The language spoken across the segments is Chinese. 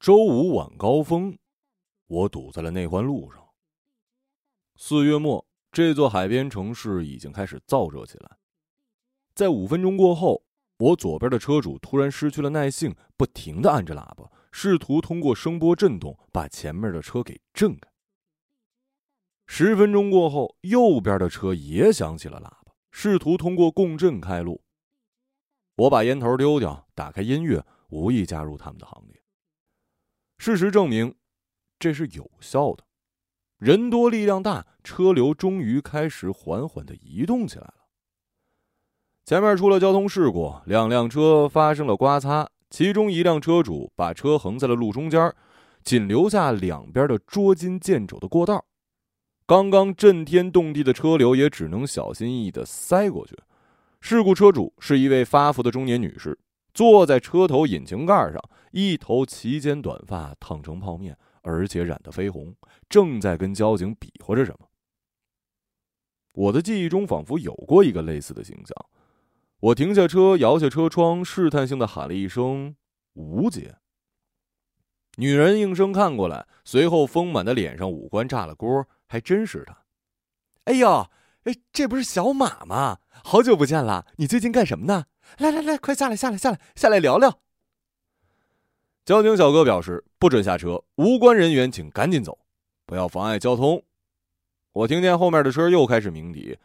周五晚高峰，我堵在了内环路上。四月末，这座海边城市已经开始燥热起来。在五分钟过后，我左边的车主突然失去了耐性，不停的按着喇叭，试图通过声波震动把前面的车给震开。十分钟过后，右边的车也响起了喇叭，试图通过共振开路。我把烟头丢掉，打开音乐，无意加入他们的行列。事实证明，这是有效的。人多力量大，车流终于开始缓缓的移动起来了。前面出了交通事故，两辆车发生了刮擦，其中一辆车主把车横在了路中间，仅留下两边的捉襟见肘的过道。刚刚震天动地的车流也只能小心翼翼的塞过去。事故车主是一位发福的中年女士。坐在车头引擎盖上，一头齐肩短发烫成泡面，而且染得绯红，正在跟交警比划着什么。我的记忆中仿佛有过一个类似的形象。我停下车，摇下车窗，试探性的喊了一声“吴姐”。女人应声看过来，随后丰满的脸上五官炸了锅，还真是她。哎呦，哎，这不是小马吗？好久不见了，你最近干什么呢？来来来，快下来下来下来下来聊聊。交警小哥表示不准下车，无关人员请赶紧走，不要妨碍交通。我听见后面的车又开始鸣笛。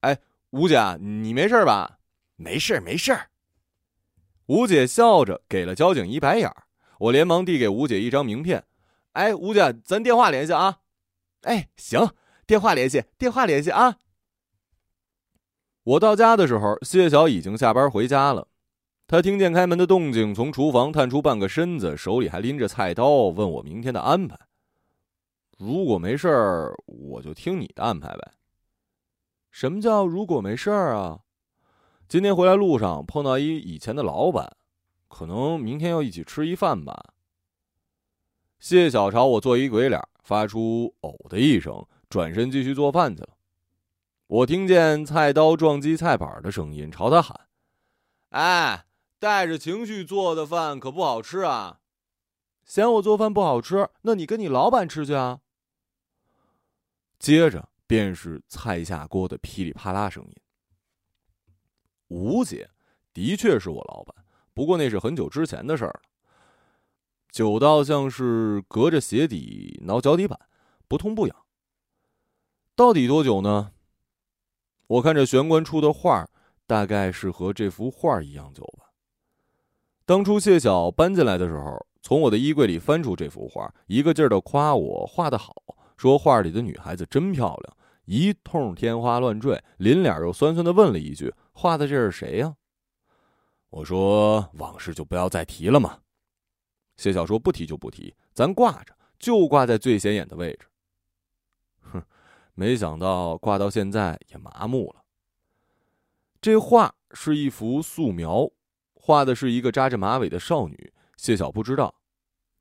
哎，吴姐，你没事吧？没事没事。吴姐笑着给了交警一白眼我连忙递给吴姐一张名片。哎，吴姐，咱电话联系啊。哎，行，电话联系，电话联系啊。我到家的时候，谢晓已经下班回家了。他听见开门的动静，从厨房探出半个身子，手里还拎着菜刀，问我明天的安排。如果没事儿，我就听你的安排呗。什么叫如果没事儿啊？今天回来路上碰到一以前的老板，可能明天要一起吃一饭吧。谢小朝我做一鬼脸，发出“呕”的一声，转身继续做饭去了。我听见菜刀撞击菜板的声音，朝他喊：“哎，带着情绪做的饭可不好吃啊！嫌我做饭不好吃，那你跟你老板吃去啊。”接着便是菜下锅的噼里啪啦声音。吴姐的确是我老板，不过那是很久之前的事儿了。久到像是隔着鞋底挠脚底板，不痛不痒。到底多久呢？我看这玄关处的画大概是和这幅画一样久吧。当初谢晓搬进来的时候，从我的衣柜里翻出这幅画，一个劲儿的夸我画的好，说画里的女孩子真漂亮，一通天花乱坠，临脸又酸酸的问了一句：“画的这是谁呀？”我说：“往事就不要再提了嘛。”谢晓说：“不提就不提，咱挂着，就挂在最显眼的位置。”哼。没想到挂到现在也麻木了。这画是一幅素描，画的是一个扎着马尾的少女。谢晓不知道，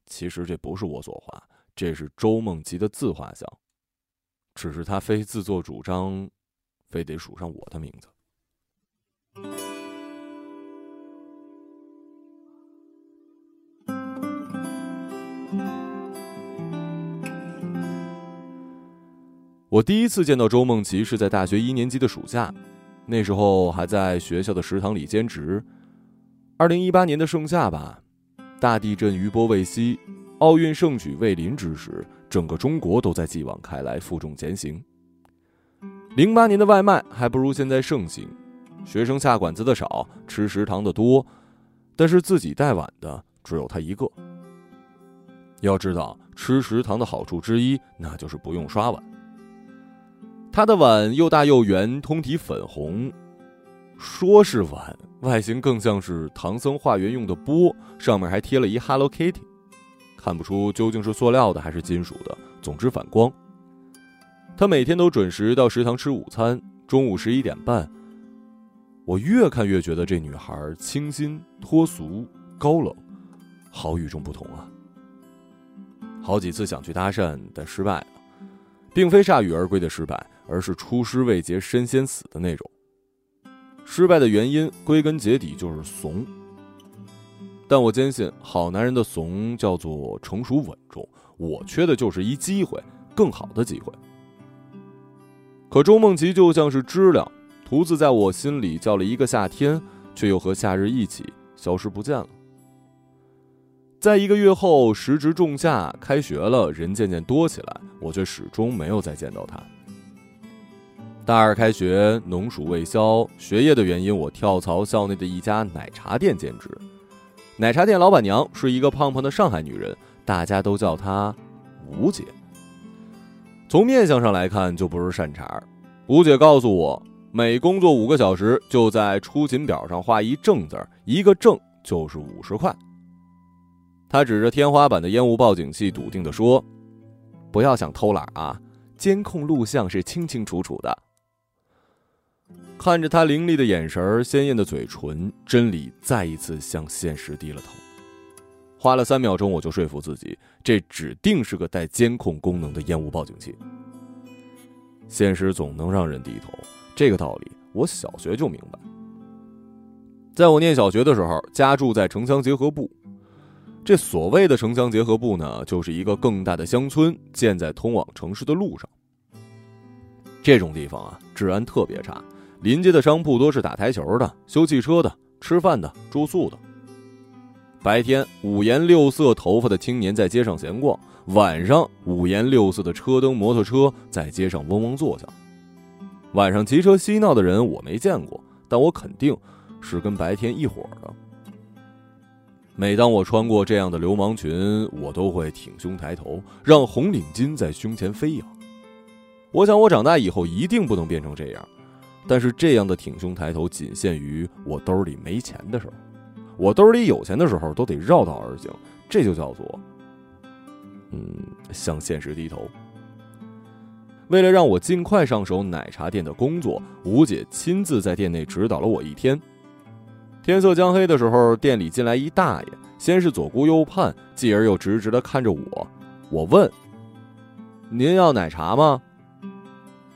其实这不是我所画，这是周梦琪的自画像，只是他非自作主张，非得署上我的名字。我第一次见到周梦琪是在大学一年级的暑假，那时候还在学校的食堂里兼职。二零一八年的盛夏吧，大地震余波未息，奥运盛举未临之时，整个中国都在继往开来，负重前行。零八年的外卖还不如现在盛行，学生下馆子的少，吃食堂的多，但是自己带碗的只有他一个。要知道，吃食堂的好处之一，那就是不用刷碗。他的碗又大又圆，通体粉红，说是碗，外形更像是唐僧化缘用的钵，上面还贴了一 Hello Kitty，看不出究竟是塑料的还是金属的，总之反光。他每天都准时到食堂吃午餐，中午十一点半。我越看越觉得这女孩清新脱俗、高冷，好与众不同啊！好几次想去搭讪，但失败了，并非铩羽而归的失败。而是出师未捷身先死的那种。失败的原因归根结底就是怂。但我坚信，好男人的怂叫做成熟稳重。我缺的就是一机会，更好的机会。可周梦琪就像是知了，独自在我心里叫了一个夏天，却又和夏日一起消失不见了。在一个月后，时值仲夏，开学了，人渐渐多起来，我却始终没有再见到他。大二开学，农暑未消，学业的原因，我跳槽校内的一家奶茶店兼职。奶茶店老板娘是一个胖胖的上海女人，大家都叫她吴姐。从面相上来看，就不是善茬。吴姐告诉我，每工作五个小时，就在出勤表上画一正字一个正就是五十块。她指着天花板的烟雾报警器，笃定地说：“不要想偷懒啊，监控录像是清清楚楚的。”看着他凌厉的眼神鲜艳的嘴唇，真理再一次向现实低了头。花了三秒钟，我就说服自己，这指定是个带监控功能的烟雾报警器。现实总能让人低头，这个道理我小学就明白。在我念小学的时候，家住在城乡结合部。这所谓的城乡结合部呢，就是一个更大的乡村建在通往城市的路上。这种地方啊，治安特别差。临街的商铺多是打台球的、修汽车的、吃饭的、住宿的。白天五颜六色头发的青年在街上闲逛，晚上五颜六色的车灯、摩托车在街上嗡嗡作响。晚上骑车嬉闹的人我没见过，但我肯定是跟白天一伙的。每当我穿过这样的流氓群，我都会挺胸抬头，让红领巾在胸前飞扬。我想，我长大以后一定不能变成这样。但是这样的挺胸抬头仅限于我兜里没钱的时候，我兜里有钱的时候都得绕道而行，这就叫做，嗯，向现实低头。为了让我尽快上手奶茶店的工作，吴姐亲自在店内指导了我一天。天色将黑的时候，店里进来一大爷，先是左顾右盼，继而又直直的看着我。我问：“您要奶茶吗？”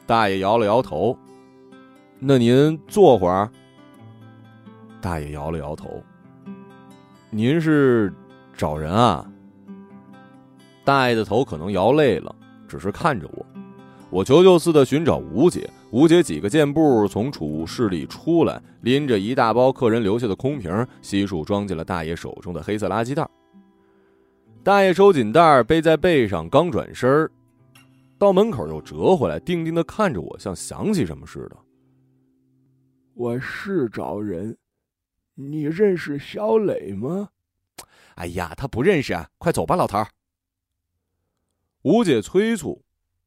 大爷摇了摇头。那您坐会儿。大爷摇了摇头。您是找人啊？大爷的头可能摇累了，只是看着我。我求救似的寻找吴姐。吴姐几个箭步从储物室里出来，拎着一大包客人留下的空瓶，悉数装进了大爷手中的黑色垃圾袋。大爷收紧袋背在背上，刚转身儿，到门口又折回来，定定的看着我，像想起什么似的。我是找人，你认识小磊吗？哎呀，他不认识啊！快走吧，老头儿。吴姐催促，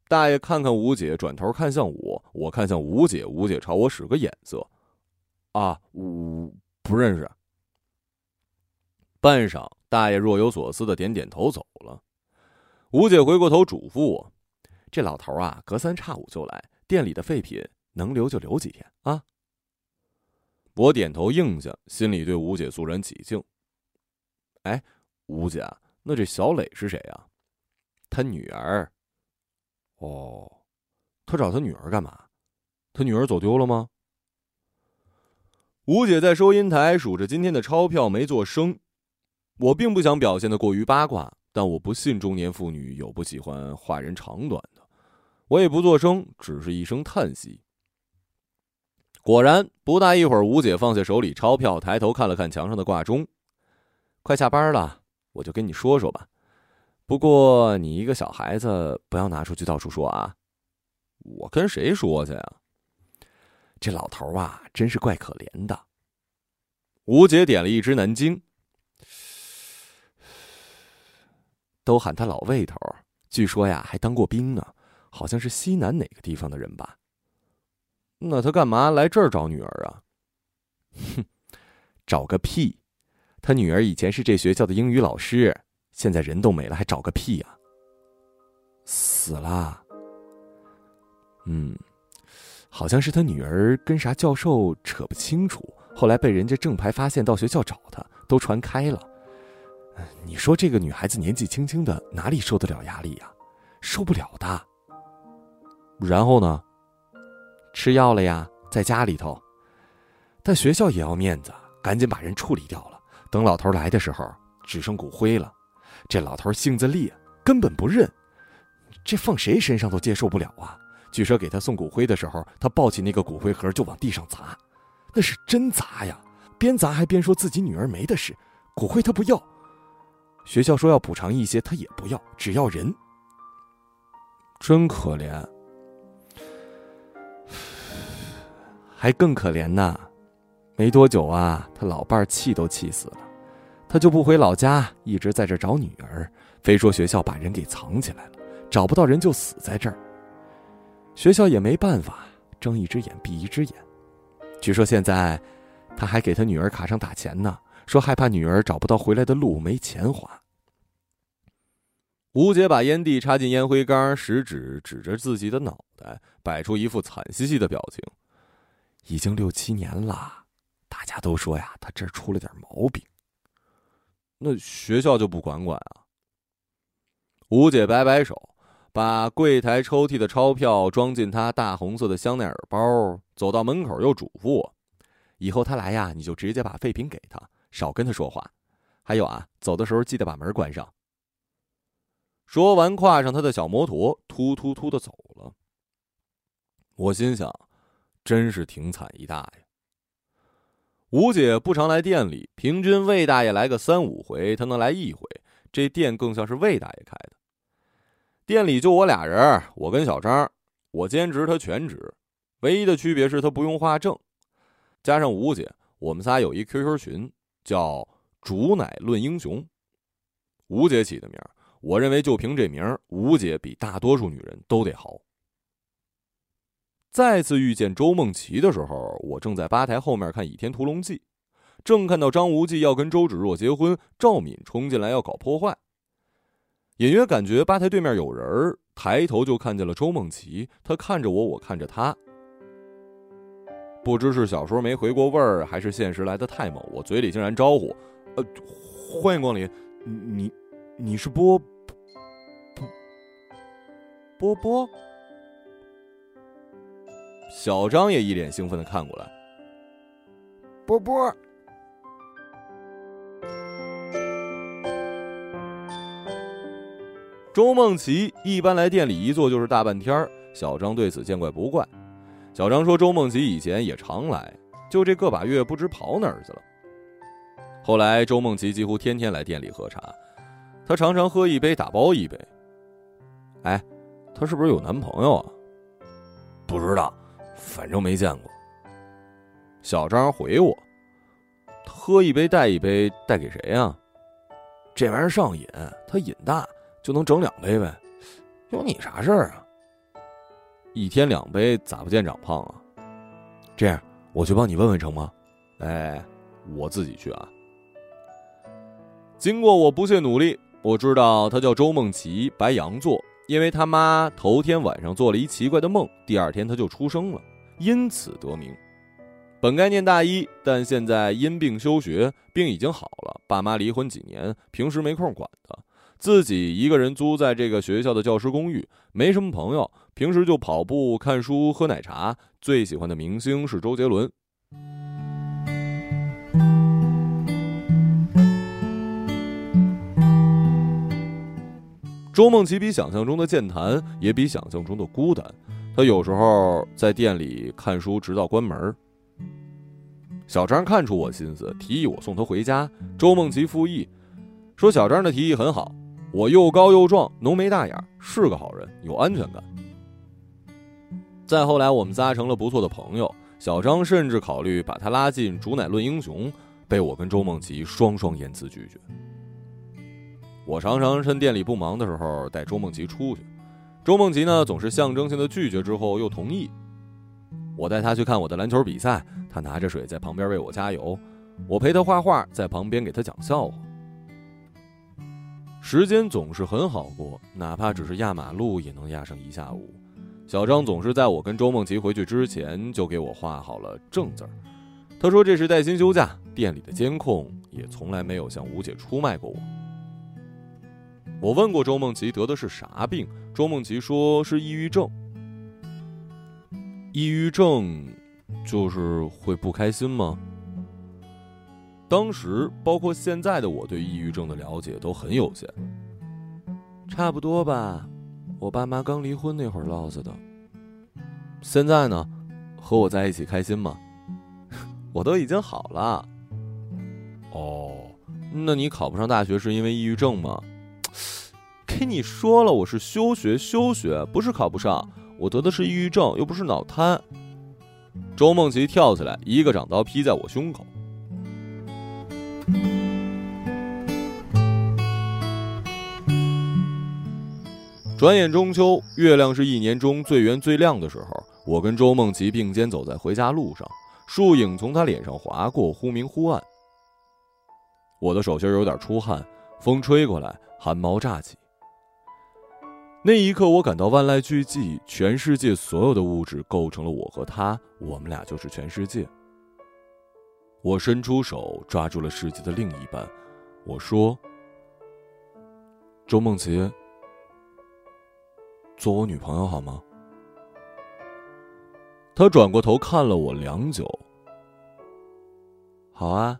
大爷看看吴姐，转头看向我，我看向吴姐，吴姐朝我使个眼色。啊，我不认识。半晌，大爷若有所思的点点头，走了。吴姐回过头嘱咐我：“这老头儿啊，隔三差五就来，店里的废品能留就留几天啊。”我点头应下，心里对吴姐肃然起敬。哎，吴姐，那这小磊是谁啊？他女儿。哦，他找他女儿干嘛？他女儿走丢了吗？吴姐在收银台数着今天的钞票，没做声。我并不想表现的过于八卦，但我不信中年妇女有不喜欢话人长短的。我也不做声，只是一声叹息。果然，不大一会儿，吴姐放下手里钞票，抬头看了看墙上的挂钟。快下班了，我就跟你说说吧。不过你一个小孩子，不要拿出去到处说啊。我跟谁说去呀？这老头啊，真是怪可怜的。吴姐点了一支南京，都喊他老魏头。据说呀，还当过兵呢，好像是西南哪个地方的人吧。那他干嘛来这儿找女儿啊？哼，找个屁！他女儿以前是这学校的英语老师，现在人都没了，还找个屁呀？死了。嗯，好像是他女儿跟啥教授扯不清楚，后来被人家正牌发现，到学校找他，都传开了。你说这个女孩子年纪轻轻的，哪里受得了压力呀？受不了的。然后呢？吃药了呀，在家里头。但学校也要面子，赶紧把人处理掉了。等老头来的时候，只剩骨灰了。这老头性子烈，根本不认，这放谁身上都接受不了啊！据说给他送骨灰的时候，他抱起那个骨灰盒就往地上砸，那是真砸呀！边砸还边说自己女儿没的事，骨灰他不要。学校说要补偿一些，他也不要，只要人。真可怜。还更可怜呢！没多久啊，他老伴儿气都气死了，他就不回老家，一直在这找女儿，非说学校把人给藏起来了，找不到人就死在这儿。学校也没办法，睁一只眼闭一只眼。据说现在，他还给他女儿卡上打钱呢，说害怕女儿找不到回来的路，没钱花。吴姐把烟蒂插进烟灰缸，食指指着自己的脑袋，摆出一副惨兮兮的表情。已经六七年了，大家都说呀，他这儿出了点毛病。那学校就不管管啊？吴姐摆摆手，把柜台抽屉的钞票装进她大红色的香奈儿包，走到门口又嘱咐我：“以后他来呀，你就直接把废品给他，少跟他说话。还有啊，走的时候记得把门关上。”说完，跨上他的小摩托，突突突的走了。我心想，真是挺惨一大呀。吴姐不常来店里，平均魏大爷来个三五回，他能来一回，这店更像是魏大爷开的。店里就我俩人，我跟小张，我兼职，他全职，唯一的区别是他不用画证。加上吴姐，我们仨有一 QQ 群，叫“煮奶论英雄”，吴姐起的名儿。我认为，就凭这名儿，吴姐比大多数女人都得好。再次遇见周梦琪的时候，我正在吧台后面看《倚天屠龙记》，正看到张无忌要跟周芷若结婚，赵敏冲进来要搞破坏。隐约感觉吧台对面有人，抬头就看见了周梦琪，他看着我，我看着他。不知是小说没回过味儿，还是现实来的太猛，我嘴里竟然招呼：“呃，欢迎光临，你，你是波波？”波波，小张也一脸兴奋的看过来。波波，周梦琪一般来店里一坐就是大半天小张对此见怪不怪。小张说：“周梦琪以前也常来，就这个把月不知跑哪儿去了。后来周梦琪几乎天天来店里喝茶，她常常喝一杯打包一杯。哎。”她是不是有男朋友啊？不知道，反正没见过。小张回我：“喝一杯带一杯，带给谁呀？这玩意儿上瘾，他瘾大就能整两杯呗。有你啥事儿啊？一天两杯咋不见长胖啊？这样我去帮你问问成吗？哎，我自己去啊。经过我不懈努力，我知道他叫周梦琪，白羊座。因为他妈头天晚上做了一奇怪的梦，第二天他就出生了，因此得名。本该念大一，但现在因病休学，病已经好了。爸妈离婚几年，平时没空管他，自己一个人租在这个学校的教师公寓，没什么朋友，平时就跑步、看书、喝奶茶。最喜欢的明星是周杰伦。周梦琪比想象中的健谈，也比想象中的孤单。他有时候在店里看书，直到关门。小张看出我心思，提议我送他回家。周梦琪附议，说小张的提议很好。我又高又壮，浓眉大眼，是个好人，有安全感。再后来，我们仨成了不错的朋友。小张甚至考虑把他拉进《煮奶论英雄》，被我跟周梦琪双双严词拒绝。我常常趁店里不忙的时候带周梦琪出去，周梦琪呢总是象征性的拒绝之后又同意。我带他去看我的篮球比赛，他拿着水在旁边为我加油；我陪他画画，在旁边给他讲笑话。时间总是很好过，哪怕只是压马路也能压上一下午。小张总是在我跟周梦琪回去之前就给我画好了正字儿，他说这是带薪休假，店里的监控也从来没有向吴姐出卖过我。我问过周梦琪得的是啥病，周梦琪说是抑郁症。抑郁症就是会不开心吗？当时，包括现在的我对抑郁症的了解都很有限。差不多吧，我爸妈刚离婚那会儿落下的。现在呢，和我在一起开心吗？我都已经好了。哦，那你考不上大学是因为抑郁症吗？跟你说了，我是休学，休学不是考不上，我得的是抑郁症，又不是脑瘫。周梦琪跳起来，一个掌刀劈在我胸口。转眼中秋，月亮是一年中最圆最亮的时候。我跟周梦琪并肩走在回家路上，树影从他脸上划过，忽明忽暗。我的手心有点出汗，风吹过来，汗毛炸起。那一刻，我感到万籁俱寂，全世界所有的物质构成了我和他，我们俩就是全世界。我伸出手抓住了世界的另一半，我说：“周梦琪，做我女朋友好吗？”他转过头看了我良久。好啊。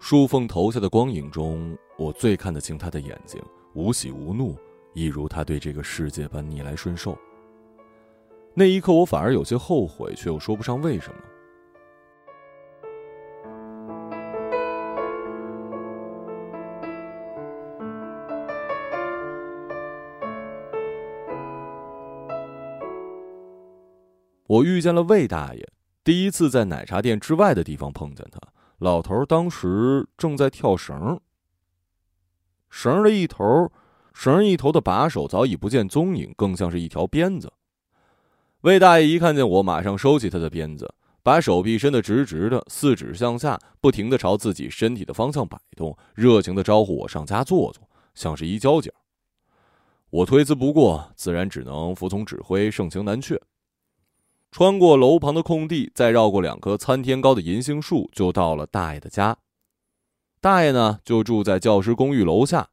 树缝投下的光影中，我最看得清他的眼睛，无喜无怒，一如他对这个世界般逆来顺受。那一刻，我反而有些后悔，却又说不上为什么。我遇见了魏大爷，第一次在奶茶店之外的地方碰见他。老头当时正在跳绳，绳的一头，绳一头的把手早已不见踪影，更像是一条鞭子。魏大爷一看见我，马上收起他的鞭子，把手臂伸得直直的，四指向下，不停的朝自己身体的方向摆动，热情的招呼我上家坐坐，像是一交警。我推辞不过，自然只能服从指挥，盛情难却。穿过楼旁的空地，再绕过两棵参天高的银杏树，就到了大爷的家。大爷呢，就住在教师公寓楼下。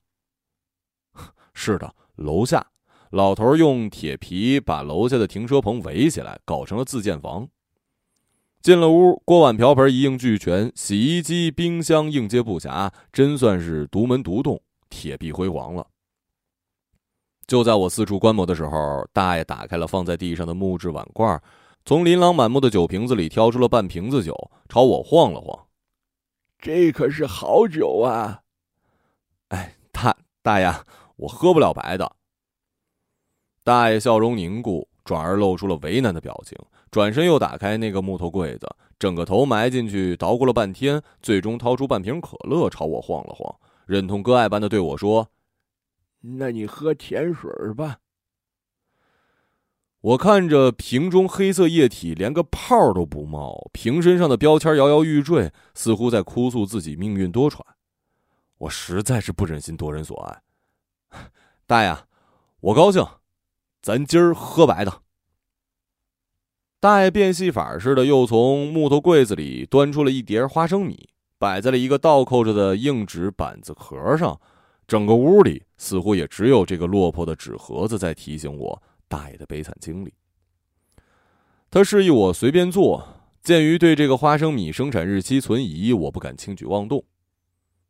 是的，楼下，老头用铁皮把楼下的停车棚围起来，搞成了自建房。进了屋，锅碗瓢盆一应俱全，洗衣机、冰箱应接不暇，真算是独门独栋，铁壁辉煌了。就在我四处观摩的时候，大爷打开了放在地上的木质碗罐。从琳琅满目的酒瓶子里挑出了半瓶子酒，朝我晃了晃。这可是好酒啊！哎，大大爷，我喝不了白的。大爷笑容凝固，转而露出了为难的表情，转身又打开那个木头柜子，整个头埋进去捣鼓了半天，最终掏出半瓶可乐朝我晃了晃，忍痛割爱般的对我说：“那你喝甜水吧。”我看着瓶中黑色液体连个泡都不冒，瓶身上的标签摇摇欲坠，似乎在哭诉自己命运多舛。我实在是不忍心夺人所爱，大爷，我高兴，咱今儿喝白的。大爷变戏法似的，又从木头柜子里端出了一碟花生米，摆在了一个倒扣着的硬纸板子壳上。整个屋里似乎也只有这个落魄的纸盒子在提醒我。大爷的悲惨经历。他示意我随便坐。鉴于对这个花生米生产日期存疑，我不敢轻举妄动。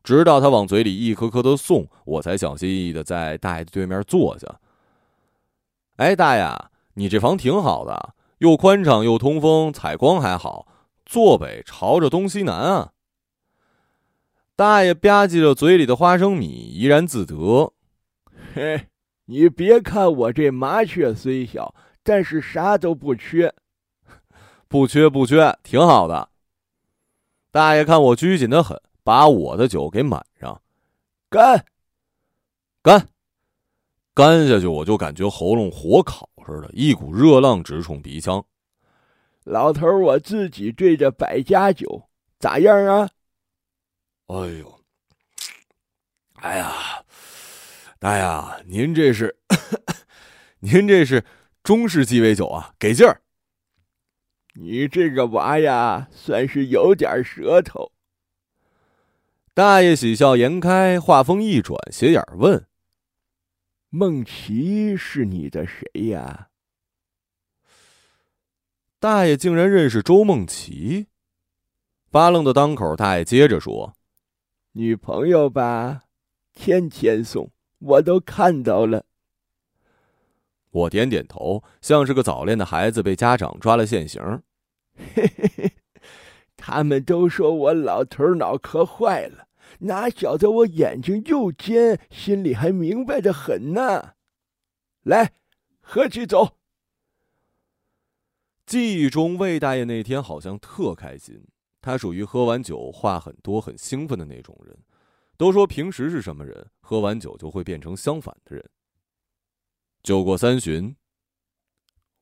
直到他往嘴里一颗颗的送，我才小心翼翼的在大爷的对面坐下。哎，大爷，你这房挺好的，又宽敞又通风，采光还好，坐北朝着东西南啊。大爷吧唧着嘴里的花生米，怡然自得。嘿。你别看我这麻雀虽小，但是啥都不缺，不缺不缺，挺好的。大爷看我拘谨的很，把我的酒给满上，干，干，干下去，我就感觉喉咙火烤似的，一股热浪直冲鼻腔。老头，我自己兑着百家酒，咋样啊？哎呦，哎呀！大爷，您这是，您这是中式鸡尾酒啊，给劲儿！你这个娃呀，算是有点舌头。大爷喜笑颜开，话锋一转，斜眼问：“孟琪是你的谁呀？”大爷竟然认识周梦琪。发愣的当口，大爷接着说：“女朋友吧，天天送，我都看到了。”我点点头，像是个早恋的孩子被家长抓了现行。嘿嘿嘿，他们都说我老头脑壳坏了，哪晓得我眼睛又尖，心里还明白的很呢。来，喝起走。记忆中，魏大爷那天好像特开心。他属于喝完酒话很多、很兴奋的那种人。都说平时是什么人，喝完酒就会变成相反的人。酒过三巡，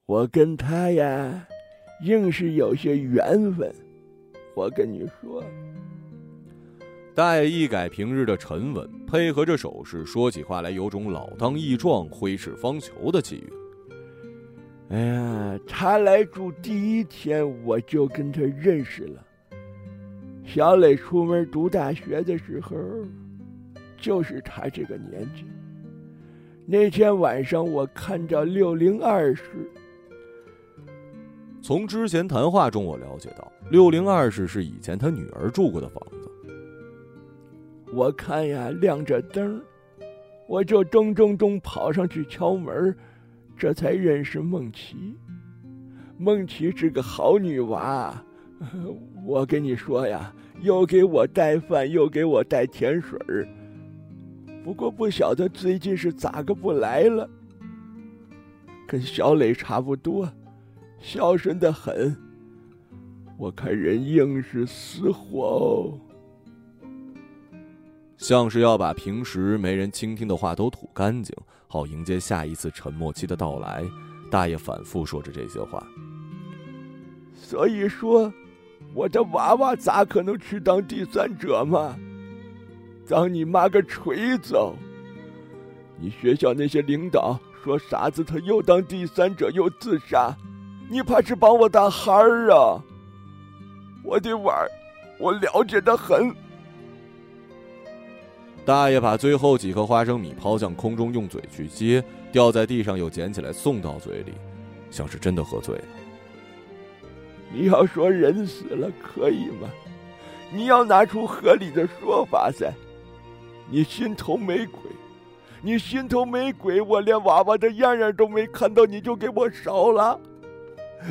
我跟他呀，硬是有些缘分。我跟你说，大爷一改平日的沉稳，配合着手势说起话来，有种老当益壮、挥斥方遒的气韵。哎呀，他来住第一天，我就跟他认识了。小磊出门读大学的时候，就是他这个年纪。那天晚上，我看到六零二室。从之前谈话中，我了解到六零二室是以前他女儿住过的房子。我看呀，亮着灯，我就咚咚咚跑上去敲门。这才认识梦琪，梦琪是个好女娃，我跟你说呀，又给我带饭，又给我带甜水儿。不过不晓得最近是咋个不来了，跟小磊差不多，孝顺的很。我看人硬是死活哦，像是要把平时没人倾听的话都吐干净。好迎接下一次沉默期的到来，大爷反复说着这些话。所以说，我的娃娃咋可能去当第三者嘛？当你妈个锤子！你学校那些领导说傻子他又当第三者又自杀，你怕是把我当孩儿啊？我的娃儿，我了解的很。大爷把最后几颗花生米抛向空中，用嘴去接，掉在地上又捡起来送到嘴里，像是真的喝醉了。你要说人死了可以吗？你要拿出合理的说法噻。你心头没鬼，你心头没鬼，我连娃娃的样样都没看到，你就给我烧了。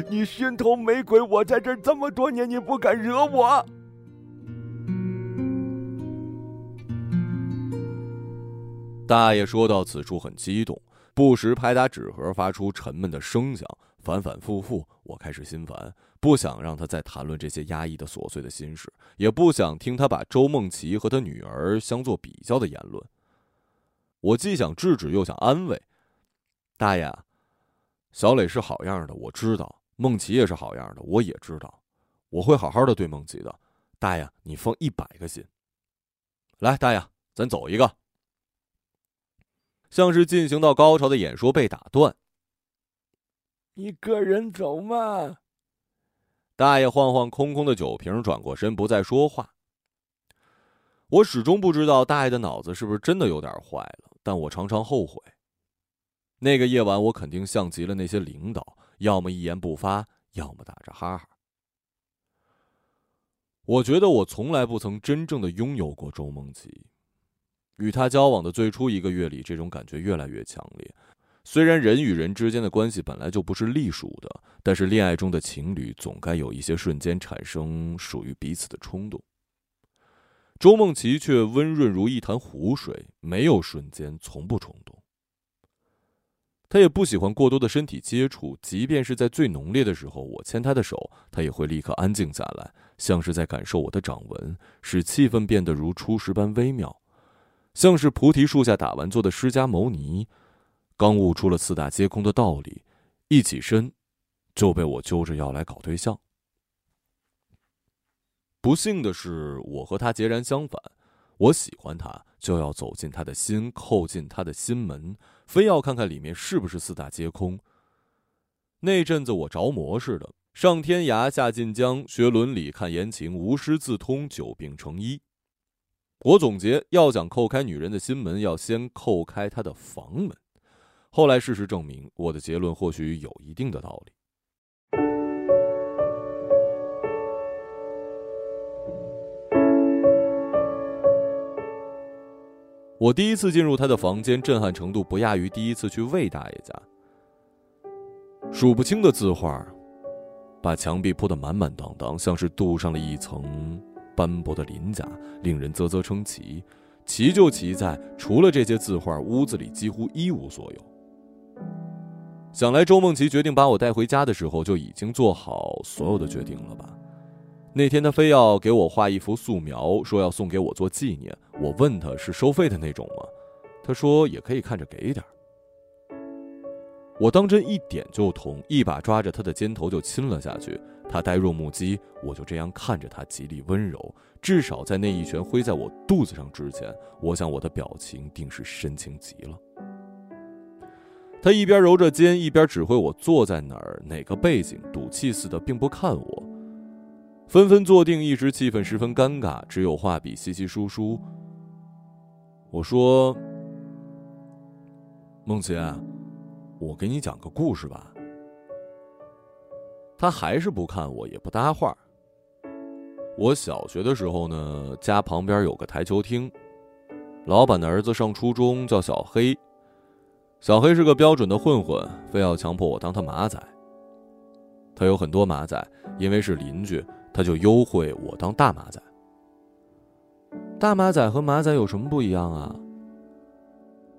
你心头没鬼，我在这这么多年，你不敢惹我。大爷说到此处很激动，不时拍打纸盒，发出沉闷的声响，反反复复。我开始心烦，不想让他再谈论这些压抑的琐碎的心事，也不想听他把周梦琪和他女儿相做比较的言论。我既想制止，又想安慰。大爷，小磊是好样的，我知道；梦琪也是好样的，我也知道。我会好好的对梦琪的。大爷，你放一百个心。来，大爷，咱走一个。像是进行到高潮的演说被打断。一个人走嘛。大爷晃晃空空的酒瓶，转过身不再说话。我始终不知道大爷的脑子是不是真的有点坏了，但我常常后悔。那个夜晚，我肯定像极了那些领导，要么一言不发，要么打着哈哈。我觉得我从来不曾真正的拥有过周梦琪。与他交往的最初一个月里，这种感觉越来越强烈。虽然人与人之间的关系本来就不是隶属的，但是恋爱中的情侣总该有一些瞬间产生属于彼此的冲动。周梦琪却温润如一潭湖水，没有瞬间，从不冲动。他也不喜欢过多的身体接触，即便是在最浓烈的时候，我牵他的手，他也会立刻安静下来，像是在感受我的掌纹，使气氛变得如初时般微妙。像是菩提树下打完坐的释迦牟尼，刚悟出了四大皆空的道理，一起身，就被我揪着要来搞对象。不幸的是，我和他截然相反，我喜欢他，就要走进他的心，叩进他的心门，非要看看里面是不是四大皆空。那阵子我着魔似的，上天涯下晋江，学伦理看言情，无师自通，久病成医。我总结，要想叩开女人的心门，要先叩开她的房门。后来事实证明我的结论或许有一定的道理。我第一次进入他的房间震撼程度不亚于第一次去魏大爷家。数不清的字画把墙壁铺得满满当当像是镀上了一层斑驳的鳞甲令人啧啧称奇。奇就奇在除了这些字画屋子里几乎一无所有。想来周梦琪决定把我带回家的时候，就已经做好所有的决定了吧？那天他非要给我画一幅素描，说要送给我做纪念。我问他是收费的那种吗？他说也可以看着给一点我当真一点就通，一把抓着他的肩头就亲了下去。他呆若木鸡，我就这样看着他，极力温柔。至少在那一拳挥在我肚子上之前，我想我的表情定是深情极了。他一边揉着肩，一边指挥我坐在哪儿，哪个背景，赌气似的，并不看我。纷纷坐定，一时气氛十分尴尬，只有画笔稀稀疏疏。我说：“梦琪。”我给你讲个故事吧。他还是不看我，也不搭话。我小学的时候呢，家旁边有个台球厅，老板的儿子上初中，叫小黑。小黑是个标准的混混，非要强迫我当他马仔。他有很多马仔，因为是邻居，他就优惠我当大马仔。大马仔和马仔有什么不一样啊？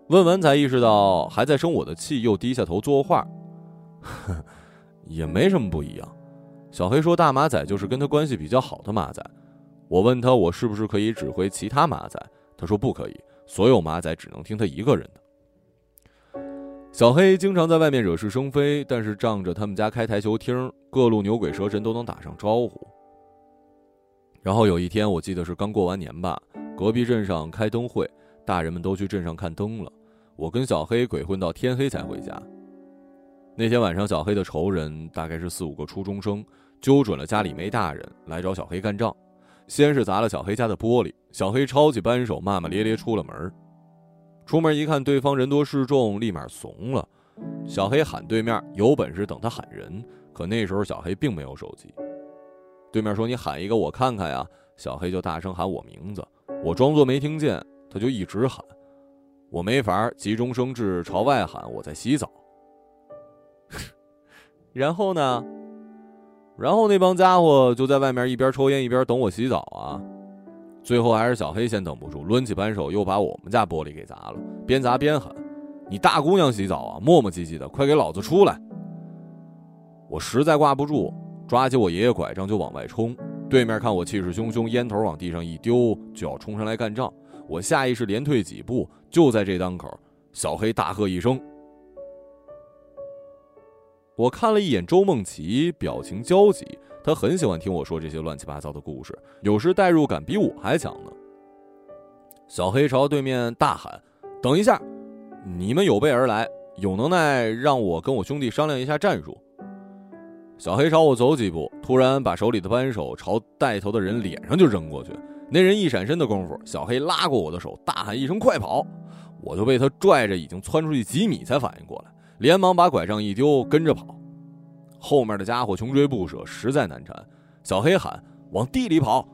问完才意识到还在生我的气，又低下头作画。也没什么不一样。小黑说：“大马仔就是跟他关系比较好的马仔。”我问他：“我是不是可以指挥其他马仔？”他说：“不可以，所有马仔只能听他一个人的。”小黑经常在外面惹是生非，但是仗着他们家开台球厅，各路牛鬼蛇神都能打上招呼。然后有一天，我记得是刚过完年吧，隔壁镇上开灯会。大人们都去镇上看灯了，我跟小黑鬼混到天黑才回家。那天晚上，小黑的仇人大概是四五个初中生，揪准了家里没大人来找小黑干仗。先是砸了小黑家的玻璃，小黑抄起扳手，骂骂咧咧出了门。出门一看，对方人多势众，立马怂了。小黑喊对面有本事等他喊人，可那时候小黑并没有手机。对面说：“你喊一个我看看呀。”小黑就大声喊我名字，我装作没听见。他就一直喊，我没法急中生智朝外喊我在洗澡。然后呢？然后那帮家伙就在外面一边抽烟一边等我洗澡啊。最后还是小黑先等不住，抡起扳手又把我们家玻璃给砸了，边砸边喊：“你大姑娘洗澡啊，磨磨唧唧的，快给老子出来！”我实在挂不住，抓起我爷爷拐杖就往外冲。对面看我气势汹汹，烟头往地上一丢，就要冲上来干仗。我下意识连退几步，就在这当口，小黑大喝一声。我看了一眼周梦琪，表情焦急，他很喜欢听我说这些乱七八糟的故事，有时代入感比我还强呢。小黑朝对面大喊：“等一下，你们有备而来，有能耐让我跟我兄弟商量一下战术。”小黑朝我走几步，突然把手里的扳手朝带头的人脸上就扔过去。那人一闪身的功夫，小黑拉过我的手，大喊一声“快跑”，我就被他拽着，已经窜出去几米才反应过来，连忙把拐杖一丢，跟着跑。后面的家伙穷追不舍，实在难缠。小黑喊：“往地里跑！”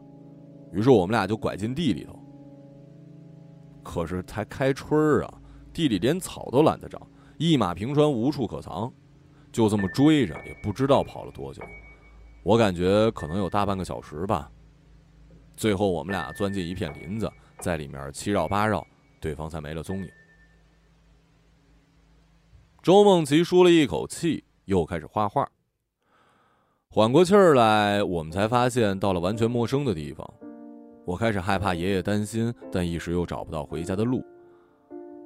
于是我们俩就拐进地里头。可是才开春啊，地里连草都懒得长，一马平川，无处可藏。就这么追着，也不知道跑了多久，我感觉可能有大半个小时吧。最后，我们俩钻进一片林子，在里面七绕八绕，对方才没了踪影。周梦琪舒了一口气，又开始画画。缓过气儿来，我们才发现到了完全陌生的地方。我开始害怕爷爷担心，但一时又找不到回家的路。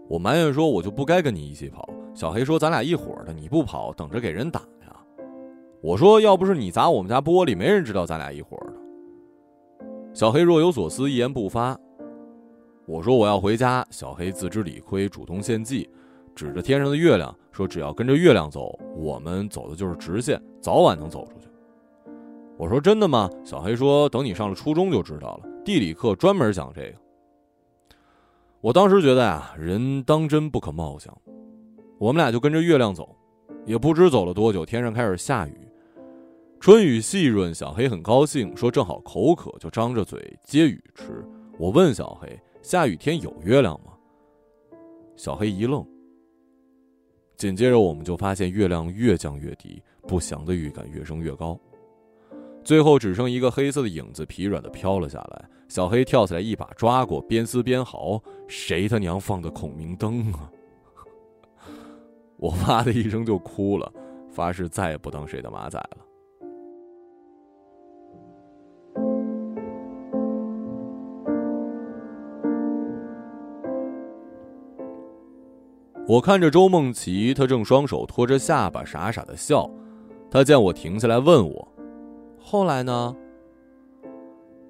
我埋怨说：“我就不该跟你一起跑。”小黑说：“咱俩一伙的，你不跑，等着给人打呀。”我说：“要不是你砸我们家玻璃，没人知道咱俩一伙的。”小黑若有所思，一言不发。我说我要回家，小黑自知理亏，主动献计，指着天上的月亮说：“只要跟着月亮走，我们走的就是直线，早晚能走出去。”我说：“真的吗？”小黑说：“等你上了初中就知道了，地理课专门讲这个。”我当时觉得呀，人当真不可貌相。我们俩就跟着月亮走，也不知走了多久，天上开始下雨。春雨细润，小黑很高兴，说正好口渴，就张着嘴接雨吃。我问小黑：“下雨天有月亮吗？”小黑一愣。紧接着，我们就发现月亮越降越低，不祥的预感越升越高，最后只剩一个黑色的影子疲软的飘了下来。小黑跳起来，一把抓过，边撕边嚎：“谁他娘放的孔明灯啊！” 我哇的一声就哭了，发誓再也不当谁的马仔了。我看着周梦琪，她正双手托着下巴，傻傻的笑。她见我停下来，问我：“后来呢？”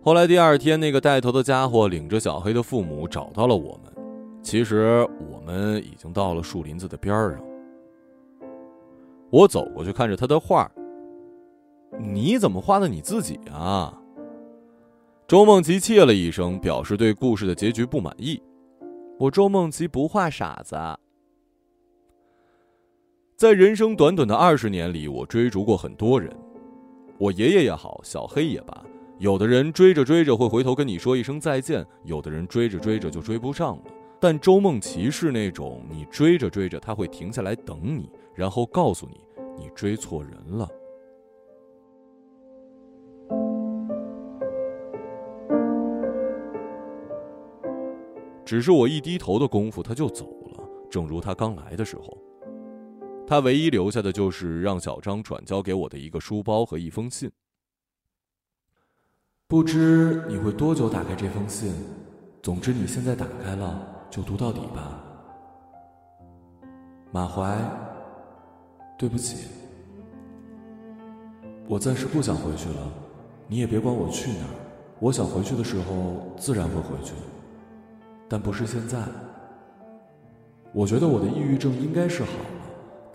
后来第二天，那个带头的家伙领着小黑的父母找到了我们。其实我们已经到了树林子的边上。我走过去，看着他的画。你怎么画的你自己啊？周梦琪切了一声，表示对故事的结局不满意。我周梦琪不画傻子。在人生短短的二十年里，我追逐过很多人，我爷爷也好，小黑也罢，有的人追着追着会回头跟你说一声再见，有的人追着追着就追不上了。但周梦琪是那种你追着追着他会停下来等你，然后告诉你你追错人了。只是我一低头的功夫他就走了，正如他刚来的时候。他唯一留下的就是让小张转交给我的一个书包和一封信。不知你会多久打开这封信？总之你现在打开了，就读到底吧。马怀，对不起，我暂时不想回去了，你也别管我去哪儿。我想回去的时候自然会回去，但不是现在。我觉得我的抑郁症应该是好。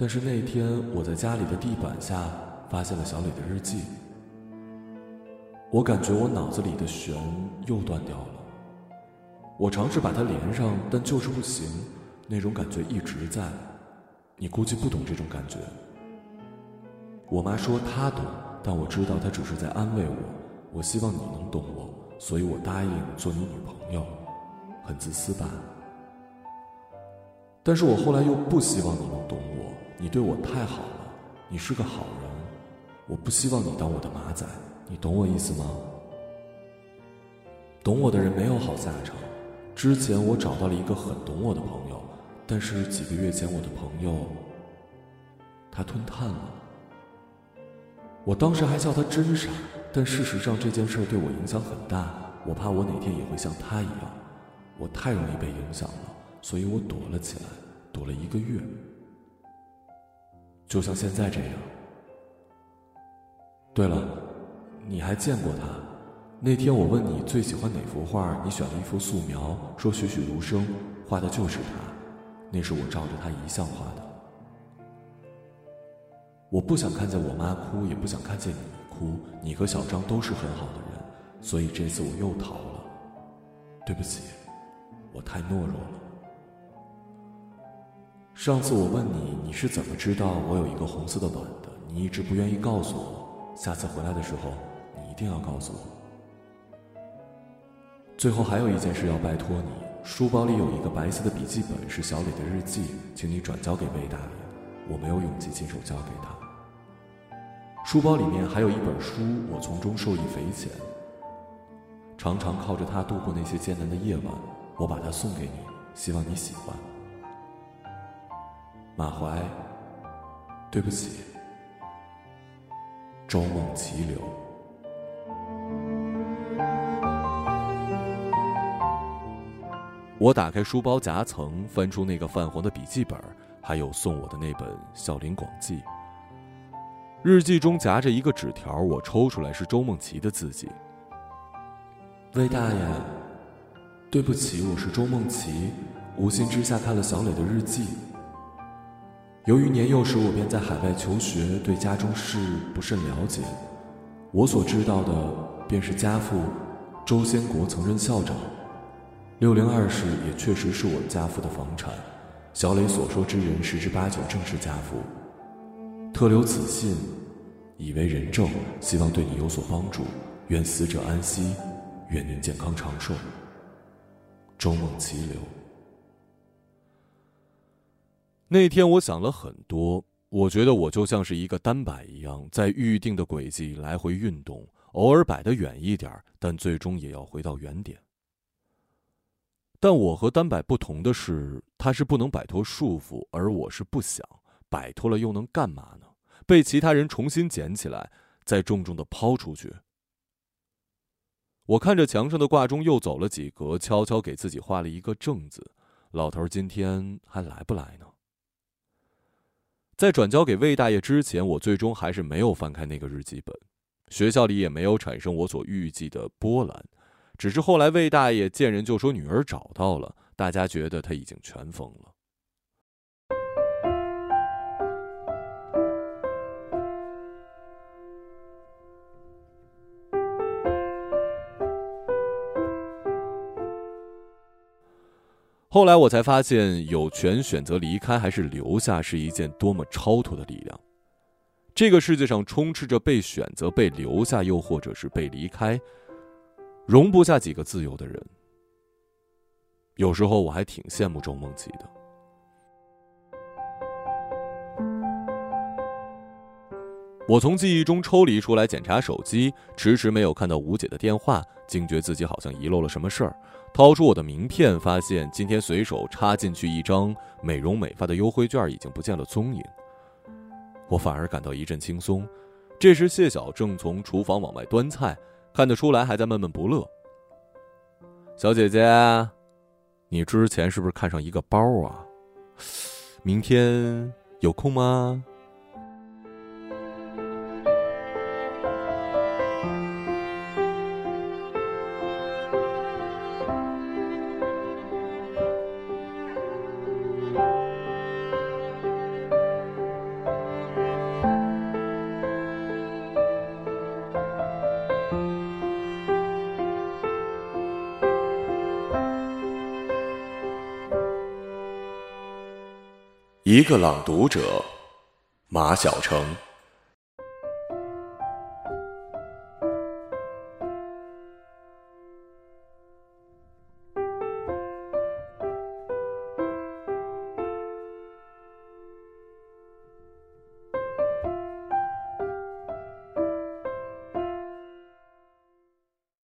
但是那天我在家里的地板下发现了小磊的日记，我感觉我脑子里的弦又断掉了。我尝试把它连上，但就是不行，那种感觉一直在。你估计不懂这种感觉。我妈说她懂，但我知道她只是在安慰我。我希望你能懂我，所以我答应做你女朋友，很自私吧？但是我后来又不希望你能懂我。你对我太好了，你是个好人，我不希望你当我的马仔，你懂我意思吗？懂我的人没有好下场。之前我找到了一个很懂我的朋友，但是几个月前我的朋友，他吞炭了。我当时还笑他真傻，但事实上这件事对我影响很大。我怕我哪天也会像他一样，我太容易被影响了，所以我躲了起来，躲了一个月。就像现在这样。对了，你还见过他？那天我问你最喜欢哪幅画，你选了一幅素描，说栩栩如生，画的就是他。那是我照着他遗像画的。我不想看见我妈哭，也不想看见你哭。你和小张都是很好的人，所以这次我又逃了。对不起，我太懦弱了。上次我问你，你是怎么知道我有一个红色的本的？你一直不愿意告诉我。下次回来的时候，你一定要告诉我。最后还有一件事要拜托你，书包里有一个白色的笔记本，是小磊的日记，请你转交给魏大爷。我没有勇气亲手交给他。书包里面还有一本书，我从中受益匪浅。常常靠着它度过那些艰难的夜晚，我把它送给你，希望你喜欢。马怀，对不起，周梦齐流。我打开书包夹层，翻出那个泛黄的笔记本，还有送我的那本《笑林广记》。日记中夹着一个纸条，我抽出来是周梦琪的字迹。魏大爷，对不起，我是周梦琪，无心之下看了小磊的日记。由于年幼时我便在海外求学，对家中事不甚了解。我所知道的便是家父周先国曾任校长，六零二室也确实是我家父的房产。小磊所说之人十之八九正是家父。特留此信，以为人证，希望对你有所帮助。愿死者安息，愿您健康长寿。周梦齐留。那天我想了很多，我觉得我就像是一个单摆一样，在预定的轨迹来回运动，偶尔摆得远一点，但最终也要回到原点。但我和单摆不同的是，他是不能摆脱束缚，而我是不想摆脱了又能干嘛呢？被其他人重新捡起来，再重重的抛出去。我看着墙上的挂钟，又走了几格，悄悄给自己画了一个正字。老头今天还来不来呢？在转交给魏大爷之前，我最终还是没有翻开那个日记本。学校里也没有产生我所预计的波澜，只是后来魏大爷见人就说女儿找到了，大家觉得他已经全疯了。后来我才发现，有权选择离开还是留下，是一件多么超脱的力量。这个世界上充斥着被选择、被留下，又或者是被离开，容不下几个自由的人。有时候我还挺羡慕周梦琪的。我从记忆中抽离出来检查手机，迟迟没有看到吴姐的电话，惊觉自己好像遗漏了什么事儿。掏出我的名片，发现今天随手插进去一张美容美发的优惠券已经不见了踪影。我反而感到一阵轻松。这时谢晓正从厨房往外端菜，看得出来还在闷闷不乐。小姐姐，你之前是不是看上一个包啊？明天有空吗？一个朗读者，马晓成。